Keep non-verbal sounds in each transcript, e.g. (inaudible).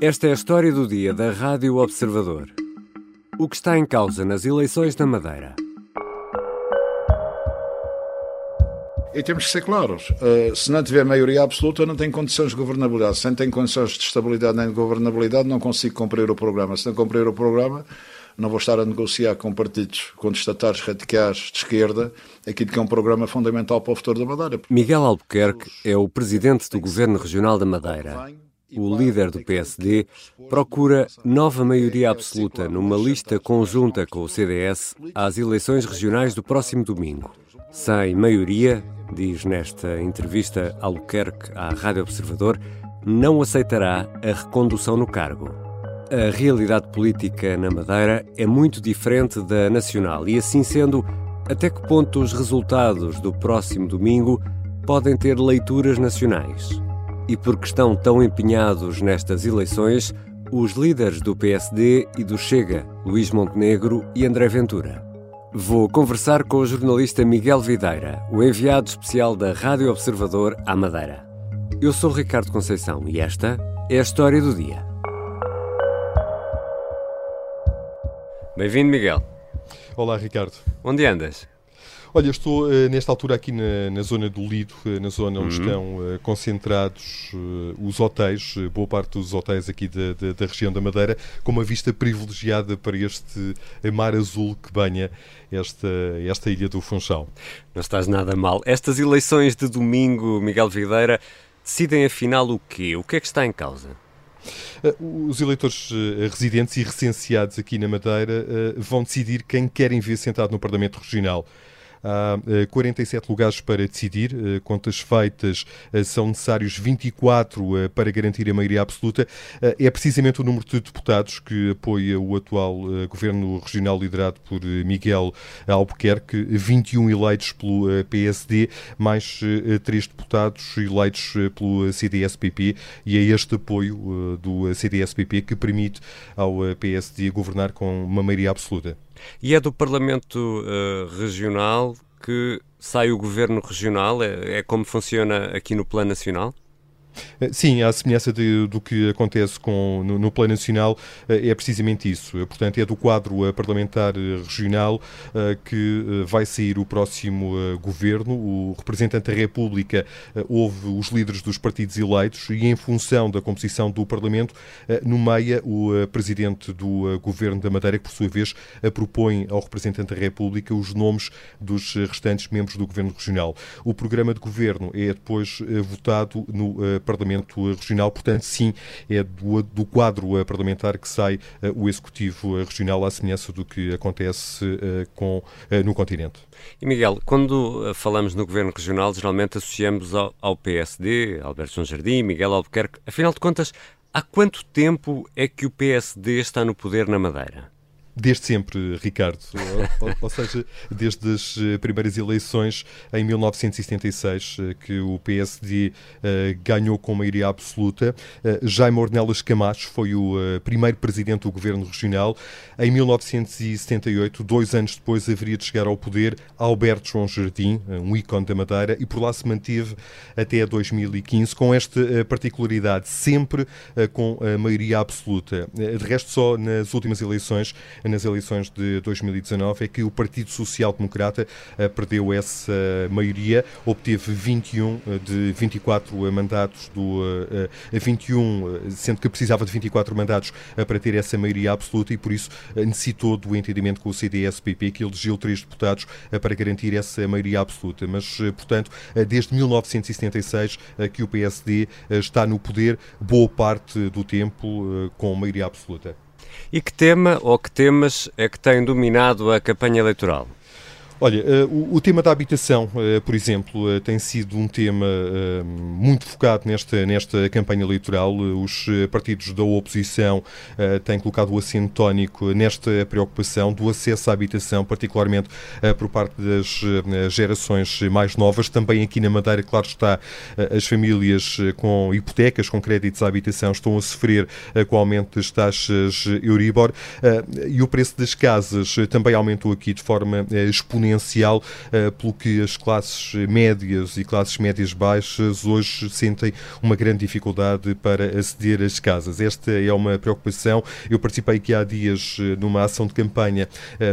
Esta é a história do dia da Rádio Observador. O que está em causa nas eleições na Madeira? E temos que ser claros. Uh, se não tiver maioria absoluta, não tem condições de governabilidade. Se não tem condições de estabilidade nem de governabilidade, não consigo cumprir o programa. Se não cumprir o programa, não vou estar a negociar com partidos contestatários radicais de esquerda aquilo que é um programa fundamental para o futuro da Madeira. Miguel Albuquerque é o presidente do Governo Regional da Madeira o líder do PSD, procura nova maioria absoluta numa lista conjunta com o CDS às eleições regionais do próximo domingo. Sem maioria, diz nesta entrevista Albuquerque à Rádio Observador, não aceitará a recondução no cargo. A realidade política na Madeira é muito diferente da nacional e, assim sendo, até que ponto os resultados do próximo domingo podem ter leituras nacionais? E porque estão tão empenhados nestas eleições, os líderes do PSD e do Chega, Luís Montenegro e André Ventura. Vou conversar com o jornalista Miguel Videira, o enviado especial da Rádio Observador à Madeira. Eu sou Ricardo Conceição e esta é a história do dia. Bem-vindo, Miguel. Olá, Ricardo. Onde andas? Olha, estou uh, nesta altura aqui na, na zona do Lido, uh, na zona onde uhum. estão uh, concentrados os hotéis, boa parte dos hotéis aqui da, da, da, região da Madeira, com uma vista privilegiada para este mar azul que banha esta, esta ilha do Funchal. Não estás nada mal. Estas eleições de domingo, Miguel Videira, decidem afinal o quê? O que é que está em causa? Os eleitores residentes e recenseados aqui na Madeira vão decidir quem querem ver sentado no Parlamento Regional. Há 47 eh, lugares para decidir. Eh, contas feitas, eh, são necessários 24 para garantir a maioria absoluta. É precisamente o número de deputados que apoia o atual governo regional liderado por Miguel Albuquerque, 21 eleitos pelo PSD, mais 3 deputados eleitos pelo CDS-PP, e é este apoio do CDS-PP que permite ao PSD governar com uma maioria absoluta. E é do Parlamento uh, Regional que sai o governo regional? É, é como funciona aqui no plano nacional? Eh, sim, à semelhança de, do que acontece com, no, no, Plano Nacional, eh, é precisamente isso. Eh, portanto, é do quadro parlamentar regional que vai sair o próximo governo. O representante da República ouve os líderes dos partidos eleitos e, em função da composição do Parlamento, nomeia o presidente do governo da Madeira, que, por sua vez, propõe ao representante da República os nomes dos restantes membros do governo regional. O programa de governo é depois votado no Parlamento Regional. Portanto, sim, é do, do quadro parlamentar que sai eh, o Executivo Regional, à semelhança do que acontece eh, com, eh, no continente. E Miguel, quando falamos no Governo Regional, geralmente associamos ao, ao PSD, Alberto João Jardim, Miguel Albuquerque. Afinal de contas, há quanto tempo é que o PSD está no poder na Madeira? Desde sempre, Ricardo. ou, ou, seja, desde as eh, primeiras eleições em 1976, eh, que o PSD uh, eh, ganhou com maioria absoluta. Uh, Jaime Ornelas Camacho foi o uh, primeiro presidente do governo regional. Em 1978, dois anos depois, haveria de chegar ao poder Alberto João Jardim, um ícone da Madeira, e por lá se manteve até 2015, com esta particularidade, sempre com a maioria absoluta. De resto, só nas últimas eleições nas eleições de 2019 é que o Partido Social Democrata eh, perdeu essa maioria, obteve 21 eh, de 24 eh, mandatos do 21, sendo que precisava de 24 mandatos para ter essa maioria absoluta e por isso necessitou do entendimento com o CDS-PP que elegeu três deputados para garantir essa maioria absoluta. Mas, portanto, desde 1976 que o PSD está no poder boa parte do tempo com maioria absoluta. E que tema ou que temas é que têm dominado a campanha eleitoral? Olha, uh, o, tema da habitação, uh, por exemplo, uh, tem sido um tema muito focado nesta, nesta campanha eleitoral. os partidos da oposição têm colocado o acento tónico nesta preocupação do acesso à habitação, particularmente por parte das gerações mais novas. Também aqui na Madeira, claro está, as famílias com hipotecas, com créditos à habitação, estão a sofrer com o aumento das taxas Euribor e o preço das casas também aumentou aqui de forma exponencial exponencial, pelo que as classes médias e classes médias baixas hoje sentem uma grande dificuldade para aceder às casas. Esta é uma preocupação. Eu participei aqui há dias numa ação de campanha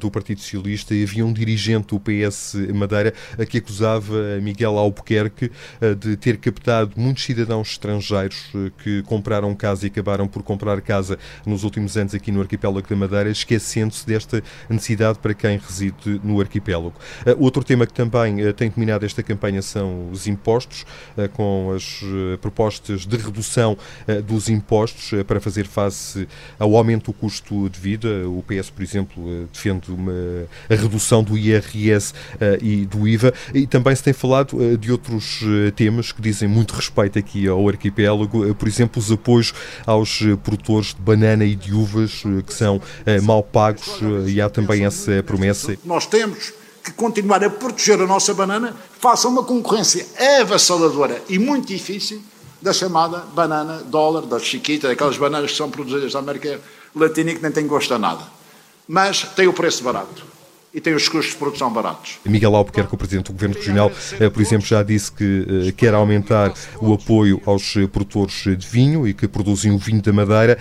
do Partido Socialista e havia um dirigente do PS Madeira que acusava Miguel Albuquerque de ter captado muitos cidadãos estrangeiros que compraram casa e acabaram por comprar casa nos últimos anos aqui no arquipélago da Madeira, esquecendo-se desta necessidade para quem reside no arquipélago. Uh, outro tema que também uh, tem dominado esta campanha são os impostos, uh, com as propostas de redução dos impostos para fazer face ao aumento do custo de vida. O PS, por exemplo, defende uma, a redução do IRS e do IVA e também se tem falado de outros temas que dizem muito respeito aqui ao arquipélago, por exemplo, os apoios aos produtores de banana e de uvas que são mal pagos e há também essa promessa. Nós temos que continuar a proteger a nossa banana face a uma concorrência avassaladora e muito difícil da chamada banana dólar, da chiquita, daquelas bananas que são produzidas na América Latina e que nem têm gosto a nada. Mas tem o preço barato e tem os custos de produção baratos. Miguel Albuquerque, o Presidente do Governo Regional, eh, por exemplo, já disse que eh, quer aumentar o apoio aos eh, produtores de vinho e que produzem o vinho da Madeira.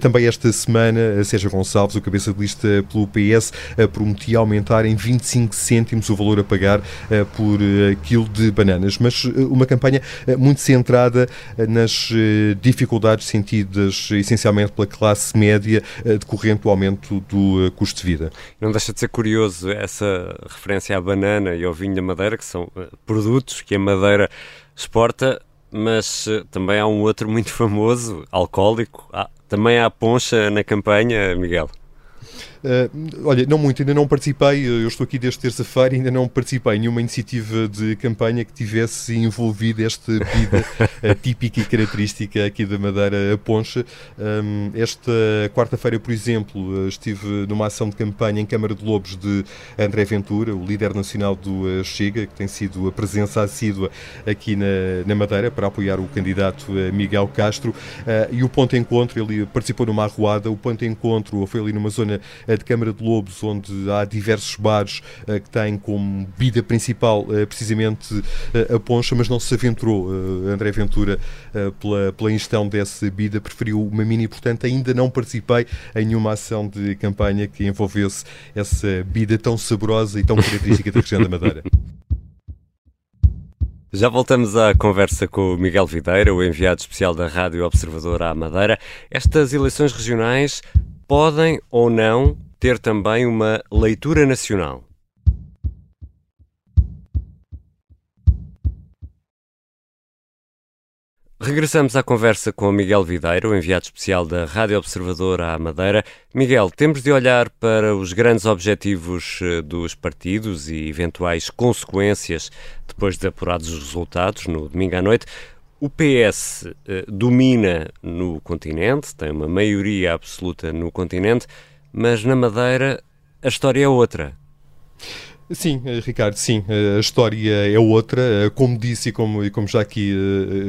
Também esta semana, Sérgio Gonçalves, o cabeça de lista pelo PS, prometia aumentar em 25 cêntimos o valor a pagar por quilo de bananas. Mas uma campanha muito centrada nas dificuldades sentidas essencialmente pela classe média decorrente do aumento do custo de vida. Não deixa de ser curioso essa referência à banana e ao vinho da Madeira, que são eh, produtos que a Madeira exporta, mas eh, também há um outro muito (laughs) famoso, alcoólico. também há poncha na campanha, Miguel. Uh, olha, não muito, ainda não participei, eu estou aqui desde terça-feira, ainda não participei em nenhuma iniciativa de campanha que tivesse envolvido esta bebida (laughs) uh, típica e característica aqui da Madeira, a poncha. Um, esta quarta-feira, por exemplo, estive numa ação de campanha em Câmara de Lobos de André Ventura, o líder nacional do uh, Chega, que tem sido a presença assídua aqui na, na Madeira para apoiar o candidato Miguel Castro. e o ponto de encontro, ele participou numa arruada, o ponto de encontro foi ali numa zona de Câmara de Lobos, onde há diversos bares eh, que têm como bebida principal eh, precisamente eh, a poncha, mas não se aventurou. André Ventura, pela, pela ingestão dessa bebida, preferiu uma mini, portanto, ainda não participei em nenhuma ação de campanha que envolvesse essa bebida tão saborosa e tão característica da região da Madeira. Já voltamos à conversa com o Miguel Videira, o enviado especial da Rádio Observador à Madeira. Estas eleições regionais podem ou não ter também uma leitura nacional. Regressamos à conversa com Miguel Videiro, enviado especial da Rádio Observador à Madeira. Miguel, temos de olhar para os grandes objetivos eh, dos partidos e eventuais consequências depois de apurados os resultados no domingo à noite. O PS eh, domina no continente, tem uma maioria absoluta no continente, mas na Madeira a história é outra. Sim, eh, Ricardo, sim, eh, a história é outra. Eh, como disse e como, como já aqui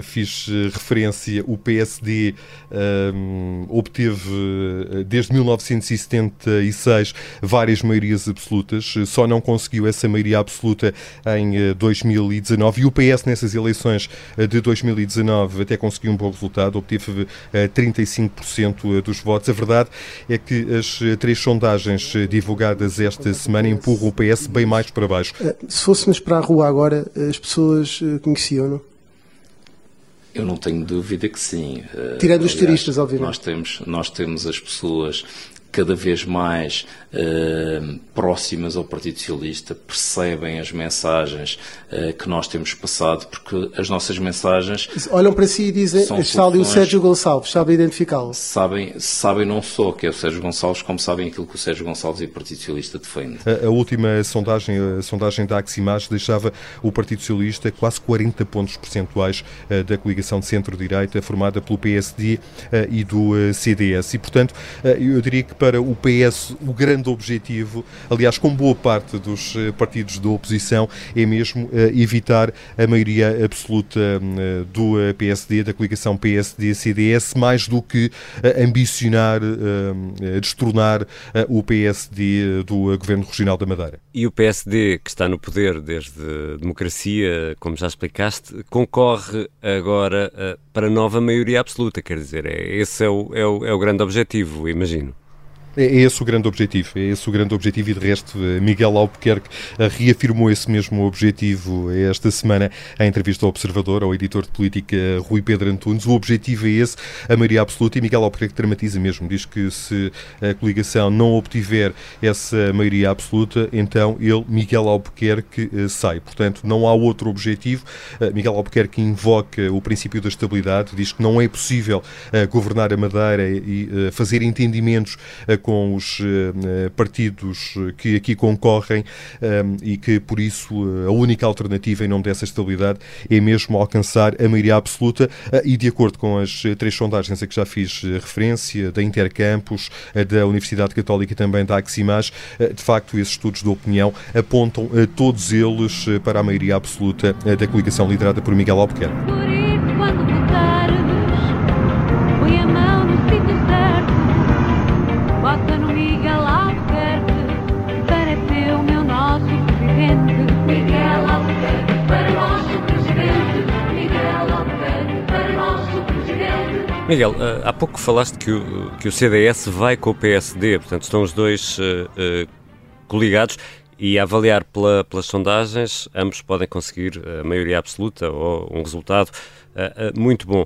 fiz referência, o PSD uh, obteve desde 1976 várias maiorias absolutas, só não conseguiu essa maioria absoluta em 2019 e o PS nessas eleições de 2019 até conseguiu um bom resultado, obteve 35% dos votos. A verdade é que as três sondagens divulgadas esta semana empurram o PS bem mais para baixo. Eh, se fôssemos para a rua agora, as pessoas eh, conheciam-no? Eu não tenho dúvida que sim. Eh, Tirando Aliás, os turistas, obviamente. Nós temos, nós temos as pessoas cada vez mais uh, próximas ao Partido Socialista, percebem as mensagens uh, que nós temos passado, porque as nossas mensagens. Olham para si e dizem: está ali o Sérgio Gonçalves, sabem identificá-lo. Sabem, sabem não só que é o Sérgio Gonçalves, como sabem aquilo que o Sérgio Gonçalves e o Partido Socialista defendem. A, a última sondagem, a sondagem da Aximage, deixava o Partido Socialista quase 40 pontos percentuais uh, da coligação de centro-direita, formada pelo PSD e do CDS. E, portanto, eu diria que para o PS o grande objetivo, aliás, com boa parte dos partidos da oposição, é mesmo evitar a maioria absoluta do PSD, da coligação PSD-CDS, mais do que ambicionar destronar o PSD do Governo Regional da Madeira. E o PSD, que está no poder desde democracia, como já explicaste, concorre agora para nova maioria absoluta, quer dizer, é, esse é o, é, o, é o grande objetivo, imagino. É, esse o grande objetivo, é esse o grande objetivo e de resto eh, Miguel Albuquerque eh, reafirmou esse mesmo objetivo esta semana em entrevista ao Observador, ao editor de política Rui Pedro Antunes. O objetivo é esse, a maioria absoluta e Miguel Albuquerque dramatiza mesmo, diz que se a coligação não obtiver essa maioria absoluta, então ele, Miguel Albuquerque, eh, sai. Portanto, não há outro objetivo. Miguel Albuquerque invoca o princípio da estabilidade, diz que não é possível governar a Madeira e fazer entendimentos com os uh, partidos que aqui concorrem um, e que, por isso, a única alternativa em nome dessa estabilidade é mesmo alcançar a maioria absoluta uh, e, de acordo com as três sondagens a que já fiz referência, da Intercampus, da Universidade Católica e também da Aximage, de facto, esses estudos de opinião apontam todos eles para a maioria absoluta da coligação liderada por Miguel Albuquerque. Miguel, eh, há pouco falaste que o, que o CDS vai com o PSD, portanto estão os dois uh, uh, coligados e a avaliar pela, pelas sondagens, ambos podem conseguir a maioria absoluta ou um resultado uh, muito bom.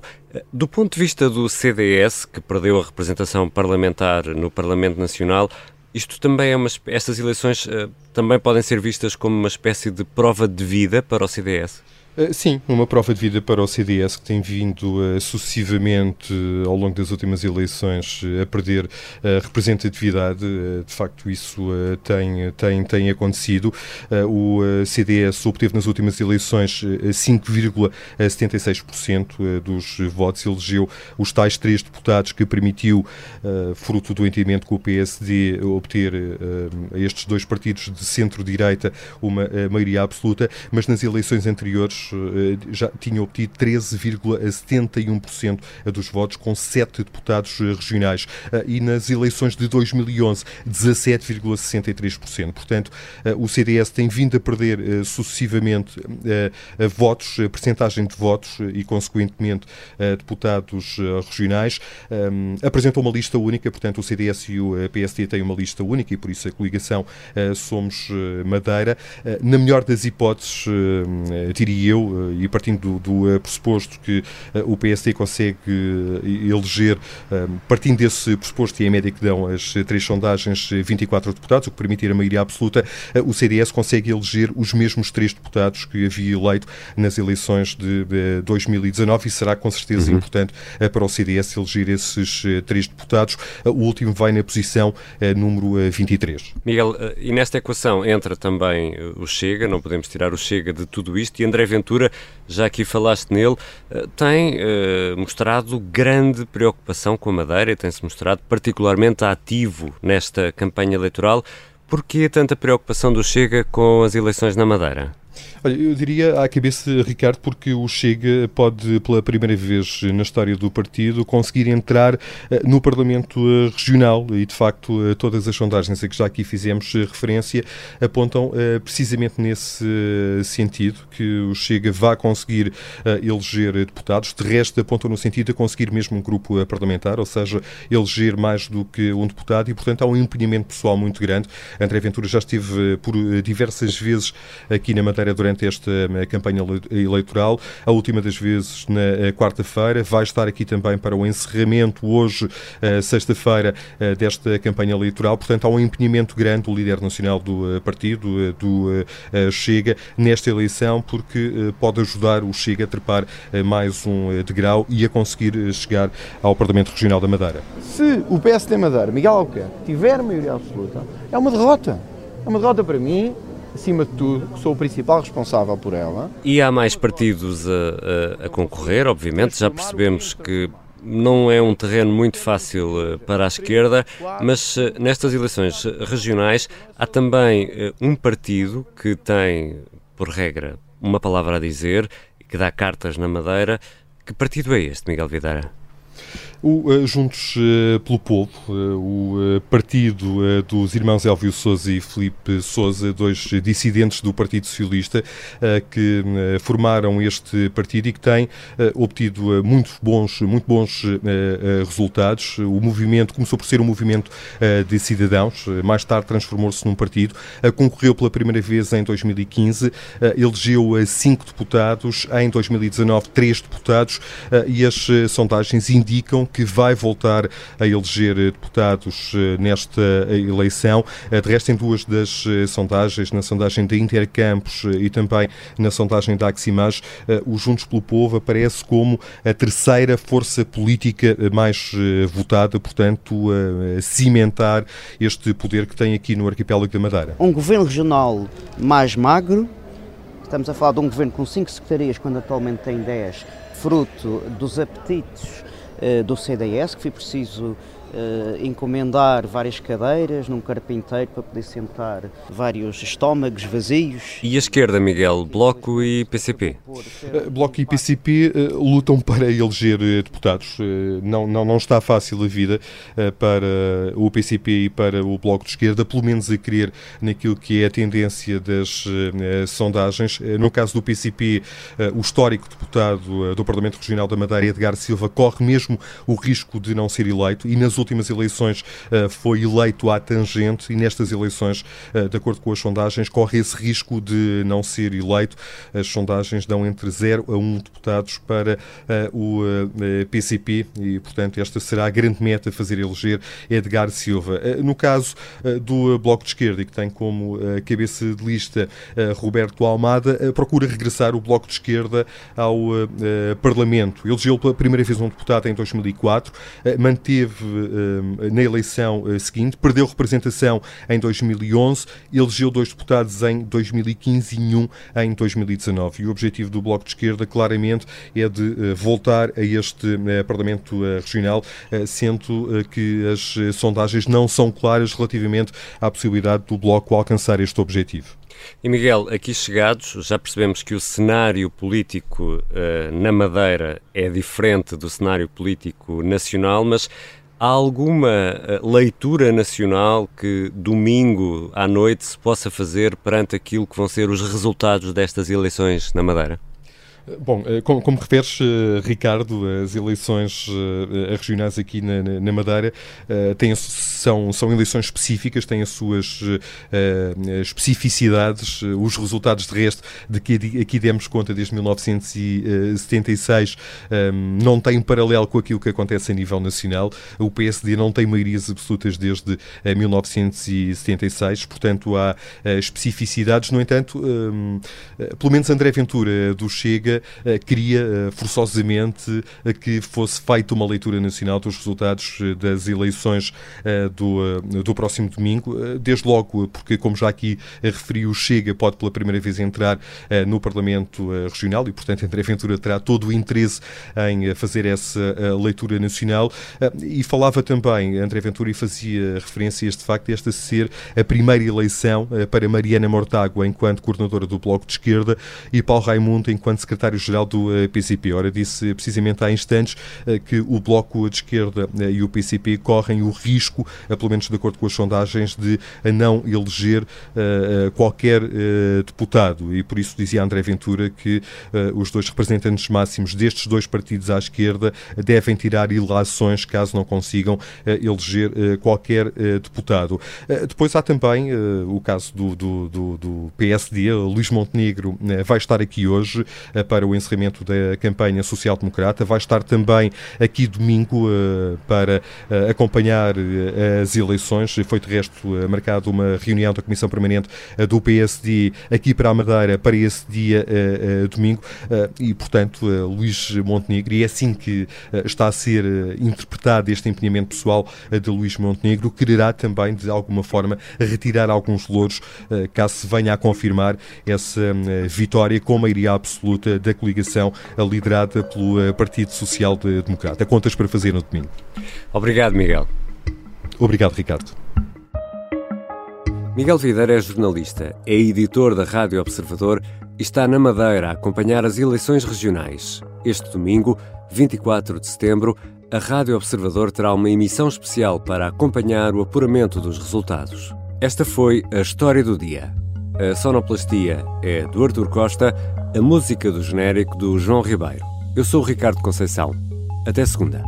Do ponto de vista do CDS, que perdeu a representação parlamentar no Parlamento Nacional, isto também é uma, estas eleições também podem ser vistas como uma espécie de prova de vida para o CDS? Eh, sim, uma prova de vida para o CDS que tem vindo uh, sucessivamente uh, ao longo das últimas eleições uh, a perder representatividade. de facto, isso tem, tem, tem acontecido. o CDS obteve nas últimas eleições 5,76% dos votos, elegeu os tais três deputados que permitiu, fruto do entendimento com o PSD, obter a estes dois partidos de centro-direita uma maioria absoluta, mas nas eleições anteriores eh, já tinha obtido 13,71% dos votos, com sete deputados eh, regionais. Eh, e nas eleições de 2011, 17,63%. Portanto, o CDS tem vindo a perder sucessivamente votos, percentagem de votos e, consequentemente, deputados regionais. Apresentou uma lista única, portanto, o CDS e o PSD têm uma lista única e, por isso, a coligação Somos Madeira. Na melhor das hipóteses, diria eu, e partindo do, do eh, pressuposto que eh, o PSD consegue eh, eleger, partindo desse pressuposto e em média que dão as três sondagens, 24 deputados, o que permitir a maioria absoluta, o CDS consegue eleger os mesmos três deputados que havia eleito nas eleições de, 2019 e será com certeza uhum. importante para o CDS eleger esses três deputados. O último vai na posição número 23. Miguel, e nesta equação entra também o Chega, não podemos tirar o Chega de tudo isto, e André Ventura já aqui falaste nele, eh, tem uh, mostrado grande preocupação com a Madeira, tem-se mostrado particularmente ativo nesta campanha eleitoral. Por que tanta preocupação do Chega com as eleições na Madeira? Olha, eu diria à cabeça, Ricardo, porque o Chega pode, pela primeira vez na história do partido, conseguir entrar eh, no Parlamento eh, Regional. E, de facto, eh, todas as sondagens a que já aqui fizemos referência apontam precisamente nesse sentido, que o Chega vá conseguir eleger deputados, de resto apontam no sentido de conseguir mesmo um grupo parlamentar, ou seja, eleger mais do que um deputado. E, portanto, há um empenhamento pessoal muito grande. André Ventura já esteve por diversas vezes aqui na Madeira durante durante esta eh, campanha eleitoral. A última das vezes na eh, quarta-feira. Vai estar aqui também para o encerramento, hoje, eh, sexta-feira, desta campanha eleitoral. Portanto, há um empenhamento grande do líder nacional do partido, do Chega, nesta eleição, porque pode ajudar o Chega a trepar mais um degrau e a conseguir chegar ao Parlamento Regional da Madeira. Se o PSD Madeira, Miguel Albuquerque, tiver maioria absoluta, é uma derrota. É uma derrota para mim, acima de tudo, sou o principal responsável por ela. E há mais partidos a, a, a concorrer, obviamente, já percebemos que não é um terreno muito fácil para a esquerda, mas nestas eleições regionais há também um partido que tem, por regra, uma palavra a dizer, que dá cartas na madeira. Que partido é este, Miguel Videira? O uh, Juntos uh, pelo Povo, uh, o partido dos irmãos Elvio Souza e Felipe Souza, dois dissidentes do Partido Socialista, que formaram este partido e que têm obtido muito bons, muito bons resultados. O movimento começou por ser um movimento de cidadãos, mais tarde transformou-se num partido, concorreu pela primeira vez em 2015, elegeu cinco deputados, em 2019 três deputados e as sondagens indicam que vai voltar a eleger deputados eh, nesta eleição. Eh, de resto, em duas das eh, sondagens, na sondagem da Intercampos e também na sondagem da Aximage, o Juntos pelo Povo aparece como a terceira força política mais votada, portanto, a cimentar este poder que tem aqui no arquipélago da Madeira. Um governo regional mais magro, estamos a falar de um governo com cinco secretarias, quando atualmente tem 10, fruto dos apetites eh, do CDS, que foi preciso uh, encomendar várias cadeiras num carpinteiro para poder sentar vários estômagos vazios. E a esquerda, Miguel? Bloco e PCP? Eh, Bloco e PCP uh, lutam para eleger deputados. Uh, não, não, não está fácil a vida para o PCP e para o Bloco de Esquerda, pelo menos a querer naquilo que é a tendência das sondagens. no caso do PCP, o histórico deputado do Parlamento Regional da Madeira, Edgar Silva, corre mesmo o risco de não ser eleito e nas últimas eleições eh, foi eleito à tangente e nestas eleições, eh, de acordo com as sondagens, corre esse risco de não ser eleito. As sondagens dão entre 0 a 1 deputados para eh, o PCP e, portanto, esta será a grande meta fazer eleger Edgar Silva. No caso do Bloco de Esquerda, que tem como cabeça de lista Roberto Almada, procura regressar o Bloco de Esquerda ao Parlamento. Elegeu pela primeira vez um deputado em 2004, manteve na eleição eh, seguinte, perdeu representação em 2011, elegeu dois deputados em 2015 e um em 2019. E o objetivo do Bloco de Esquerda, claramente, é de eh, voltar a este Parlamento Regional, sendo que as sondagens não são claras relativamente à possibilidade do Bloco alcançar este objetivo. E Miguel, aqui chegados, já percebemos que o cenário político uh, na Madeira é diferente do cenário político nacional, mas Há alguma eh, leitura nacional que domingo à noite se possa fazer perante aquilo que vão ser os resultados destas eleições na Madeira? Bom, eh, como, como referes, eh, Ricardo, as eleições eh, regionais aqui na, na Madeira têm, são, são eleições específicas, têm as suas especificidades, os resultados de resto de que aqui demos conta desde 1976 não têm paralelo com aquilo que acontece a nível nacional. O PSD não tem maiorias absolutas desde 1976, portanto há especificidades. No entanto, pelo menos André Ventura do Chega eh, queria eh, forçosamente eh, que fosse feita uma leitura nacional dos resultados das eleições do, do próximo domingo, desde logo porque, como já aqui referi, o Chega pode pela primeira vez entrar no Parlamento Regional e, portanto, (laughs) André Ventura terá todo o interesse em fazer essa leitura nacional. E falava também, André Ventura, e fazia referência a este facto, esta ser a primeira eleição para Mariana Mortágua enquanto coordenadora do Bloco de Esquerda e Paulo Raimundo enquanto secretário secretário-geral do eh, PCP. Ora, disse precisamente há instantes eh, que o Bloco de Esquerda eh, e o PCP correm o risco, pelo menos de acordo com as sondagens, de não eleger qualquer deputado. E por isso dizia André Ventura que os dois representantes máximos destes dois partidos à esquerda devem tirar ilações caso não consigam eleger qualquer deputado. Depois há também o caso do, do, do, do PSD. Luís Montenegro vai estar aqui hoje para o encerramento da campanha social-democrata. Vai estar também aqui domingo uh, para uh, acompanhar uh, as eleições. Foi, de resto, marcada uma reunião da Comissão Permanente do PSD aqui para a Madeira para esse dia domingo. e, portanto, Luís Montenegro, e é assim que está a ser interpretado este empenhamento pessoal de Luís Montenegro, quererá também, de alguma forma, retirar alguns louros caso se venha a confirmar essa vitória com maioria absoluta da coligação liderada pelo Partido Social Democrata. Contas para fazer no domingo. Obrigado, Miguel. Obrigado, Ricardo. Miguel Videira é jornalista, é editor da Rádio Observador e está na Madeira a acompanhar as eleições regionais. Este domingo, 24 de setembro, a Rádio Observador terá uma emissão especial para acompanhar o apuramento dos resultados. Esta foi a história do dia. A sonoplastia é do Artur Costa, a música do genérico do João Ribeiro. Eu sou o Ricardo Conceição. Até segunda.